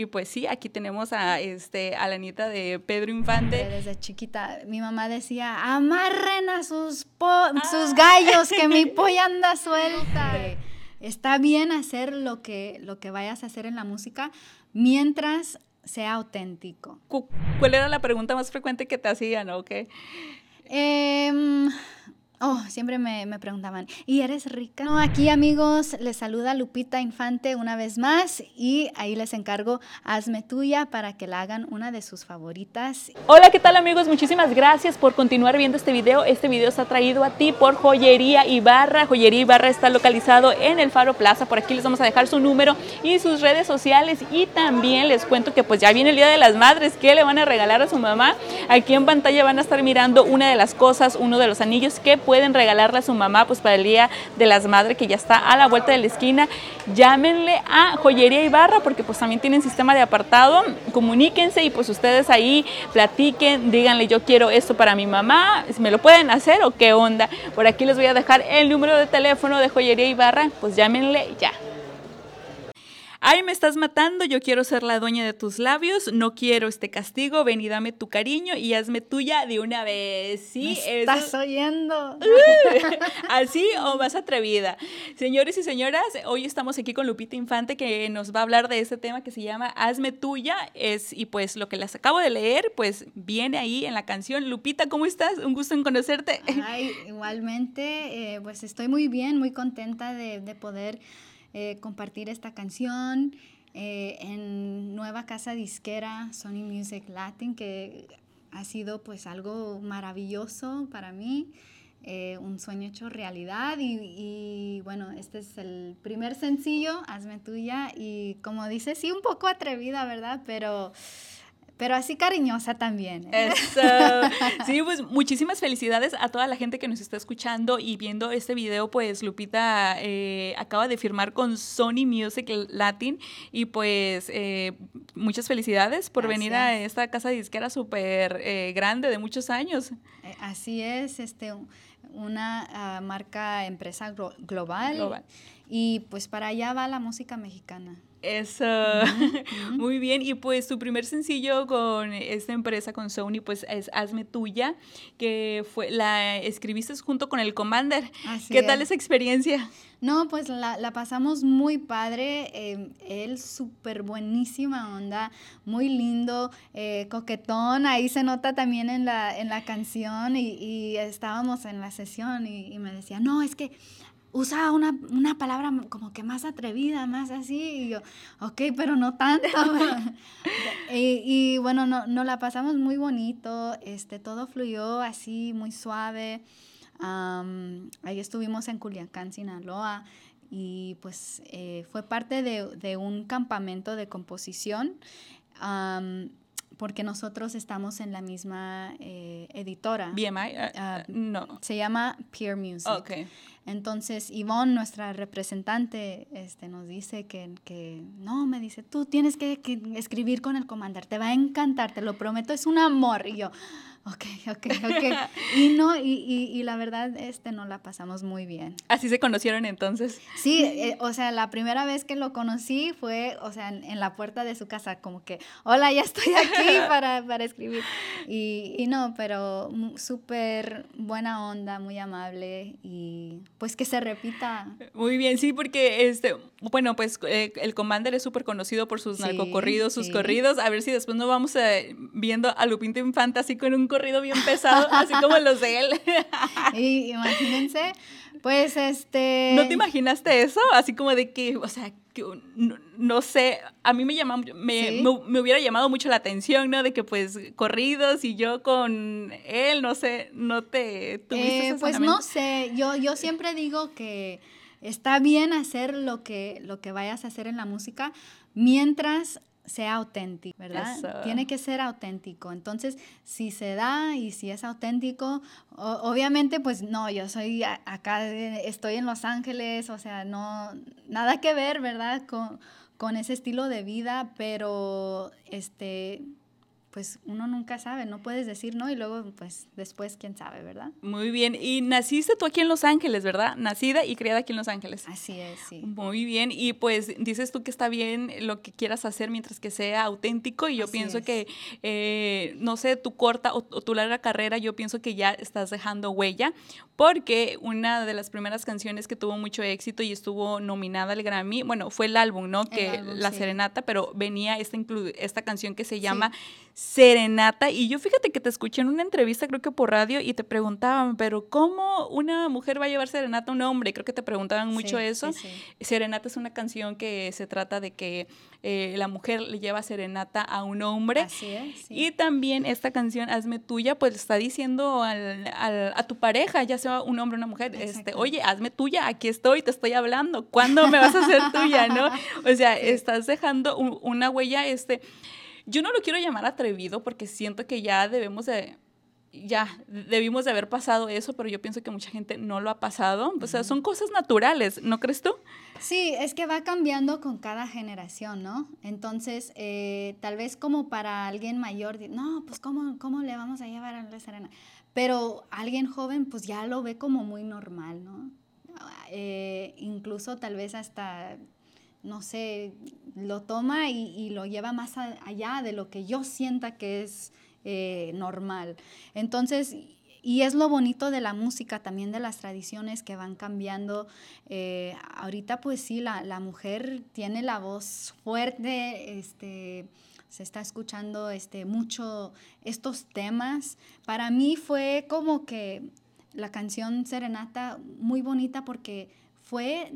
Y pues sí, aquí tenemos a, este, a la nieta de Pedro Infante. Desde chiquita, mi mamá decía, amarren a sus, sus gallos, que mi polla anda suelta. Está bien hacer lo que, lo que vayas a hacer en la música mientras sea auténtico. ¿Cuál era la pregunta más frecuente que te hacían o qué? Eh, Oh, siempre me, preguntaban, ¿y eres rica? Aquí amigos, les saluda Lupita Infante una vez más y ahí les encargo Hazme Tuya para que la hagan una de sus favoritas. Hola, ¿qué tal amigos? Muchísimas gracias por continuar viendo este video. Este video está traído a ti por Joyería Ibarra. Joyería Ibarra está localizado en el Faro Plaza. Por aquí les vamos a dejar su número y sus redes sociales y también les cuento que pues ya viene el Día de las Madres. ¿Qué le van a regalar a su mamá? Aquí en pantalla van a estar mirando una de las cosas, uno de los anillos que pueden regalarle a su mamá pues para el Día de las Madres que ya está a la vuelta de la esquina. Llámenle a Joyería Ibarra porque pues también tienen sistema de apartado. Comuníquense y pues ustedes ahí platiquen, díganle yo quiero esto para mi mamá, ¿me lo pueden hacer o qué onda? Por aquí les voy a dejar el número de teléfono de Joyería Ibarra, pues llámenle ya. Ay, me estás matando, yo quiero ser la dueña de tus labios, no quiero este castigo, ven y dame tu cariño y hazme tuya de una vez. ¿Sí? ¿Me estás oyendo? Así o más atrevida. Señores y señoras, hoy estamos aquí con Lupita Infante que nos va a hablar de este tema que se llama Hazme tuya. Es, y pues lo que les acabo de leer, pues viene ahí en la canción. Lupita, ¿cómo estás? Un gusto en conocerte. Ay, igualmente, eh, pues estoy muy bien, muy contenta de, de poder eh, compartir esta canción eh, en nueva casa disquera Sony Music Latin, que ha sido pues algo maravilloso para mí. Eh, un sueño hecho realidad y, y, bueno, este es el primer sencillo, Hazme Tuya y como dices, sí, un poco atrevida, ¿verdad? Pero pero así cariñosa también. ¿eh? Eso. Sí, pues muchísimas felicidades a toda la gente que nos está escuchando y viendo este video, pues Lupita eh, acaba de firmar con Sony Music Latin y pues eh, muchas felicidades por venir a esta casa disquera súper grande de muchos años. así es, este, una ah, marca empresa global, global y pues para allá va la música mexicana. Eso, muy bien. Y pues tu primer sencillo con esta empresa, con Sony, pues es Hazme Tuya, que fue la escribiste junto con el Commander. ¿Qué tal esa experiencia? No, pues la, pasamos muy padre. Em, él súper buenísima onda, muy lindo, eh, coquetón. Ahí se nota también en la, en la canción y, estábamos en la sesión y, y me decía, no, es que usa una, una, palabra como que más atrevida, más así. Y yo, ok, pero no tanto. y, y, bueno, no, nos la pasamos muy bonito, este, todo fluyó así, muy suave. ahí estuvimos en Culiacán, Sinaloa, y pues eh, fue parte de, de, un campamento de composición. porque nosotros estamos en la misma eh, editora. BMI, uh, uh, no. Se llama Peer Music. Okay. Entonces, Yvonne, nuestra representante, este, nos dice que, que no, me dice, tú tienes que, que, escribir con el comandante, te va a encantar, te lo prometo, es un amor. Y yo, ok, ok, ok. y no, y, y, la verdad, este, no la pasamos muy bien. ¿Así se conocieron entonces? Sí, eh, o sea, la primera vez que lo conocí fue, o sea, en, la puerta de su casa, como que, hola, ya estoy aquí para, para escribir. Y, y no, pero súper buena onda, muy amable y pues que se repita. Muy bien, sí, porque, este, bueno, pues eh, el Commander es súper conocido por sus narcocorridos, sus corridos. A ver si después no vamos eh, viendo a Lupita Infanta así con un corrido bien pesado, así como los de él. y imagínense, pues este... ¿No te imaginaste eso? Así como de que, o sea, que, no, sé, a mí me, llama, me, me, hubiera llamado mucho la atención, ¿no? De que pues corridos y yo con él, no sé, no te tuviste eh, Pues no sé, yo, yo siempre digo que está bien hacer lo que, lo que vayas a hacer en la música mientras sea auténtico, ¿verdad? Tiene que ser auténtico. Entonces, si se da y si es auténtico, obviamente, pues no, yo soy acá, estoy en Los Ángeles, o sea, no, nada que ver, ¿verdad? Con, con ese estilo de vida, pero este, pues uno nunca sabe, no puedes decir no y luego pues después quién sabe, ¿verdad? Muy bien, y naciste tú aquí en Los Ángeles, ¿verdad? Nacida y criada aquí en Los Ángeles. Así es, sí. Muy bien, y pues dices tú que está bien lo que quieras hacer mientras que sea auténtico y yo pienso que, eh, no sé, tu corta o, tu larga carrera, yo pienso que ya estás dejando huella, porque una de las primeras canciones que tuvo mucho éxito y estuvo nominada al Grammy, bueno, fue el álbum, ¿no? que La Serenata, pero venía esta, esta canción que se llama serenata. Y yo fíjate que te escuché en una entrevista, creo que por radio, y te preguntaban, pero ¿cómo una mujer va a llevar serenata a un hombre? Creo que te preguntaban mucho eso. serenata es una canción que se trata de que eh, la mujer le lleva serenata a un hombre. Así es. Y también esta canción, Hazme tuya, pues está diciendo a tu pareja, ya sea un hombre o una mujer, este, oye, hazme tuya, aquí estoy, te estoy hablando, ¿cuándo me vas a hacer tuya? ¿No? O sea, estás dejando una huella, este yo no lo quiero llamar atrevido porque siento que ya debemos de, ya, debimos de haber pasado eso, pero yo pienso que mucha gente no lo ha pasado. O sea, son cosas naturales, ¿no crees tú? Sí, es que va cambiando con cada generación, ¿no? Entonces, eh, tal vez como para alguien mayor, no, pues ¿cómo, cómo le vamos a llevar a la serena? Pero alguien joven, pues ya lo ve como muy normal, ¿no? Eh, incluso tal vez hasta no sé, lo toma y, lo lleva más allá de lo que yo sienta que es eh, normal. Entonces, y es lo bonito de la música, también de las tradiciones que van cambiando. Eh, ahorita pues sí, la, mujer tiene la voz fuerte, este, se está escuchando este, mucho estos temas. Para mí fue como que la canción Serenata muy bonita porque fue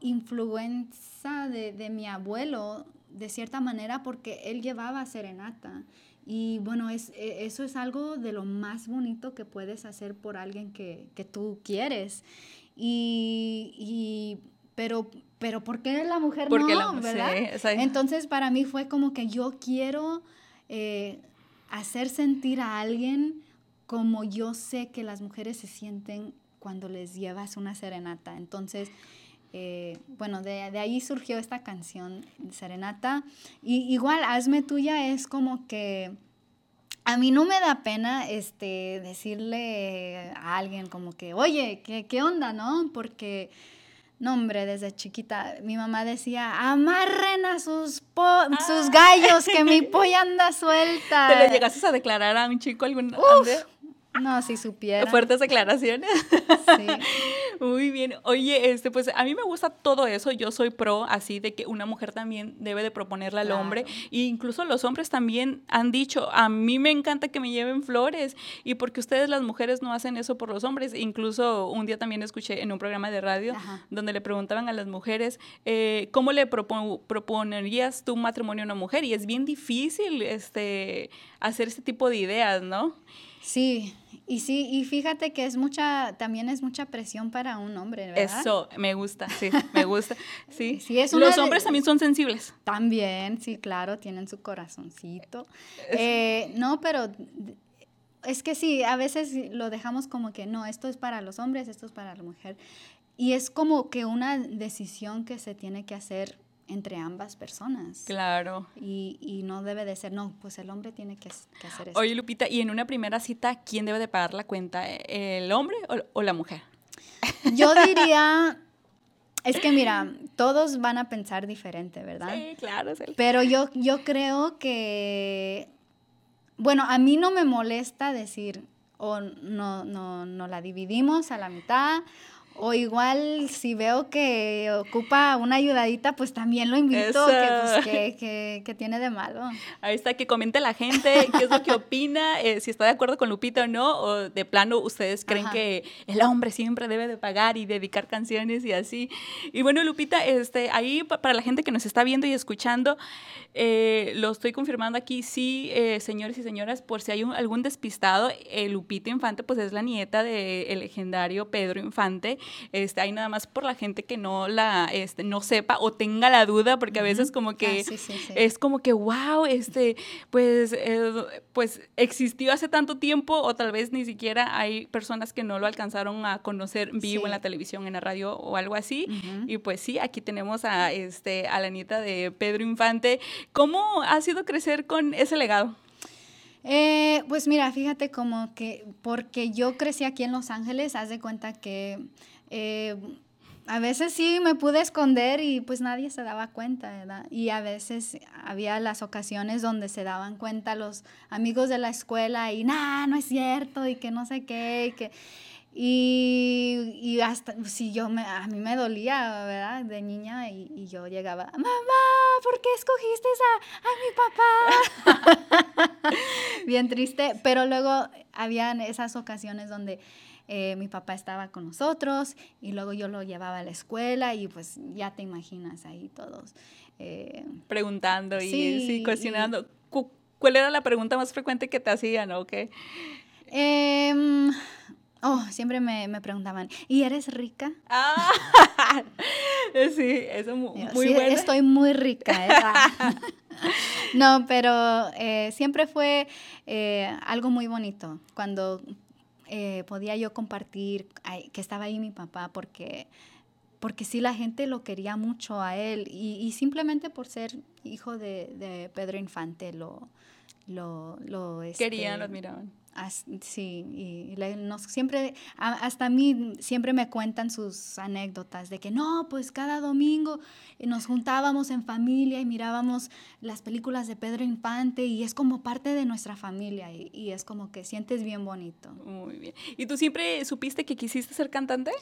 influencia de, mi abuelo, de cierta manera, porque él llevaba serenata. Y bueno, es, e, eso es algo de lo más bonito que puedes hacer por alguien que, tú quieres. Y, pero, pero ¿por qué la mujer porque no? La, ¿verdad? Entonces para mí fue como que yo quiero eh, hacer sentir a alguien como yo sé que las mujeres se sienten cuando les llevas una serenata. Entonces, eh, bueno, de, ahí surgió esta canción, Serenata. Y igual, Hazme Tuya es como que a mí no me da pena este, decirle a alguien como que, oye, ¿qué, qué onda, no? Porque... No, hombre, desde chiquita mi mamá decía, amarren a sus, sus ah. gallos, que mi polla anda suelta. ¿Te lo llegaste a declarar a un chico algún no, si supiera. Fuertes declaraciones. Sí. Muy bien. Oye, este, pues a mí me gusta todo eso. Yo soy pro así de que una mujer también debe de proponerle al hombre. E incluso los hombres también han dicho, a mí me encanta que me lleven flores. Y porque ustedes las mujeres no hacen eso por los hombres. Incluso un día también escuché en un programa de radio donde le preguntaban a las mujeres, eh, ¿cómo le proponerías tu matrimonio a una mujer? Y es bien difícil este, hacer este tipo de ideas, ¿no? Sí, y sí, y fíjate que es mucha, también es mucha presión para un hombre, ¿verdad? Eso, me gusta, sí, me gusta, sí. sí es Los hombres también son sensibles. También, sí, claro, tienen su corazoncito. Eh, no, pero es que sí, a veces lo dejamos como que no, esto es para los hombres, esto es para la mujer. Y es como que una decisión que se tiene que hacer entre ambas personas. Claro. Y, y, no debe de ser, no, pues el hombre tiene que, hacer eso. Oye, Lupita, y en una primera cita, ¿quién debe de pagar la cuenta? ¿El hombre o, la mujer? Yo diría, es que mira, todos van a pensar diferente, ¿verdad? Sí, claro. Sí. Pero yo, yo creo que, bueno, a mí no me molesta decir, o no, no, no la dividimos a la mitad, o igual si veo que ocupa una ayudadita, pues también lo invito, pues, que, que, tiene de malo. Ahí está, que comente la gente qué es lo que opina, eh, si está de acuerdo con Lupita o no, o de plano ustedes creen que el hombre siempre debe de pagar y dedicar canciones y así. Y bueno, Lupita, este, ahí para la gente que nos está viendo y escuchando, eh, lo estoy confirmando aquí, sí, eh, señores y señoras, por si hay algún despistado, Lupita Infante pues es la nieta del legendario Pedro Infante, este, hay nada más por la gente que no la, este, no sepa o tenga la duda, porque a veces como que ah, es como que, wow, este, pues, eh, pues existió hace tanto tiempo o tal vez ni siquiera hay personas que no lo alcanzaron a conocer vivo en la televisión, en la radio o algo así. Y pues sí, aquí tenemos a, este, a la nieta de Pedro Infante. ¿Cómo ha sido crecer con ese legado? Eh, pues mira, fíjate como que porque yo crecí aquí en Los Ángeles, haz de cuenta que eh, a veces sí me pude esconder y pues nadie se daba cuenta, ¿verdad? Y a veces había las ocasiones donde se daban cuenta los amigos de la escuela y, nada, no es cierto, y que no sé qué, y que... Y, y hasta, si yo, me, a mí me dolía, ¿verdad? De niña y, y yo llegaba, mamá, ¿por qué escogiste a, a mi papá? Bien triste, pero luego habían esas ocasiones donde eh, mi papá estaba con nosotros y luego yo lo llevaba a la escuela y pues ya te imaginas ahí todos. Eh, Preguntando y, sí, cuestionando. ¿Cuál era la pregunta más frecuente que te hacían o qué? Em, oh, siempre me, me, preguntaban, ¿y eres rica? Ah, sí, eso muy, muy sí, Estoy muy rica. ¿eh? no, pero siempre fue algo muy bonito cuando eh, podía yo compartir que estaba ahí mi papá porque, porque sí la gente lo quería mucho a él y, simplemente por ser hijo de, Pedro Infante lo... lo, lo este, Querían, lo admiraban sí, y nos, siempre, hasta a mí siempre me cuentan sus anécdotas de que no, pues cada domingo nos juntábamos en familia y mirábamos las películas de Pedro Infante y es como parte de nuestra familia y, y es como que sientes bien bonito. Muy bien. ¿Y tú siempre supiste que quisiste ser cantante?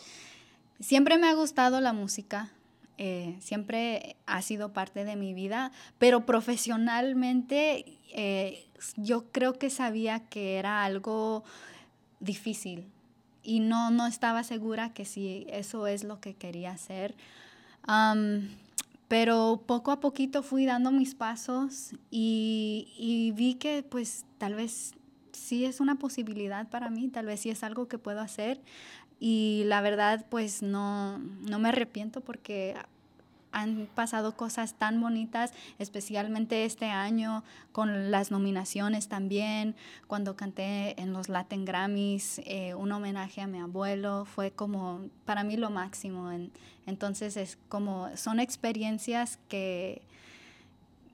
Siempre me ha gustado la música. Eh, siempre ha sido parte de mi vida, pero profesionalmente eh, yo creo que sabía que era algo difícil y no, no estaba segura que si eso es lo que quería hacer. pero poco a poquito fui dando mis pasos y, y vi que pues tal vez sí es una posibilidad para mí, tal vez sí es algo que puedo hacer. Y la verdad, pues no, no me arrepiento porque han pasado cosas tan bonitas, especialmente este año con las nominaciones también, cuando canté en los Latin Grammys, eh, un homenaje a mi abuelo, fue como para mí lo máximo. entonces es como, son experiencias que,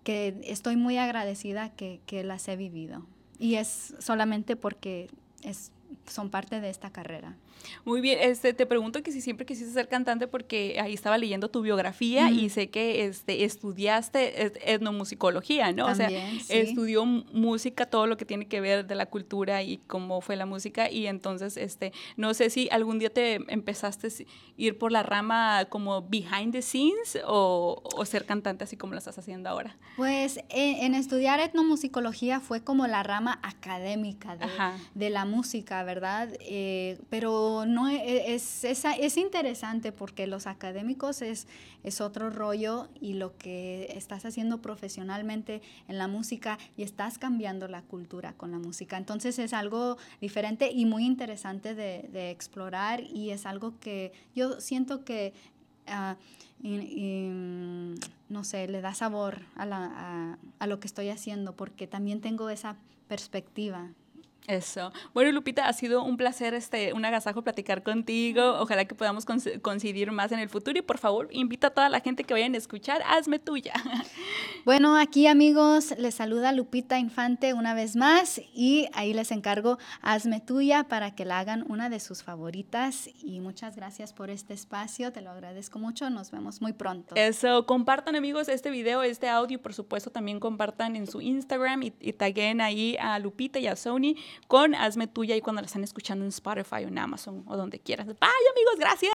que estoy muy agradecida que, que las he vivido. Y es solamente porque es, son parte de esta carrera. Muy bien, este, te pregunto que si siempre quisiste ser cantante porque ahí estaba leyendo tu biografía y sé que este, estudiaste etnomusicología, ¿no? o sea, estudió música, todo lo que tiene que ver de la cultura y cómo fue la música y entonces, este, no sé si algún día te empezaste a ir por la rama como behind the scenes o, ser cantante así como lo estás haciendo ahora. Pues en, estudiar etnomusicología fue como la rama académica de, de la música, ¿verdad? Eh, pero no e, es, es, es, interesante porque los académicos es, es otro rollo y lo que estás haciendo profesionalmente en la música y estás cambiando la cultura con la música. Entonces es algo diferente y muy interesante de, de explorar y es algo que yo siento que... Uh, no sé, le da sabor a, la, a, a lo que estoy haciendo porque también tengo esa perspectiva eso. Bueno, Lupita, ha sido un placer, este, un agasajo platicar contigo. Ojalá que podamos coincidir más en el futuro. Y por favor, invita a toda la gente que vayan a escuchar, hazme tuya. Bueno, aquí amigos, les saluda Lupita Infante una vez más y ahí les encargo hazme tuya para que la hagan una de sus favoritas. Y muchas gracias por este espacio, te lo agradezco mucho. Nos vemos muy pronto. Eso, compartan amigos este video, este audio, por supuesto también compartan en su Instagram y, y taguen ahí a Lupita y a Sony con Hazme Tuya y cuando la están escuchando en Spotify o en Amazon o donde quieras. Bye amigos, gracias.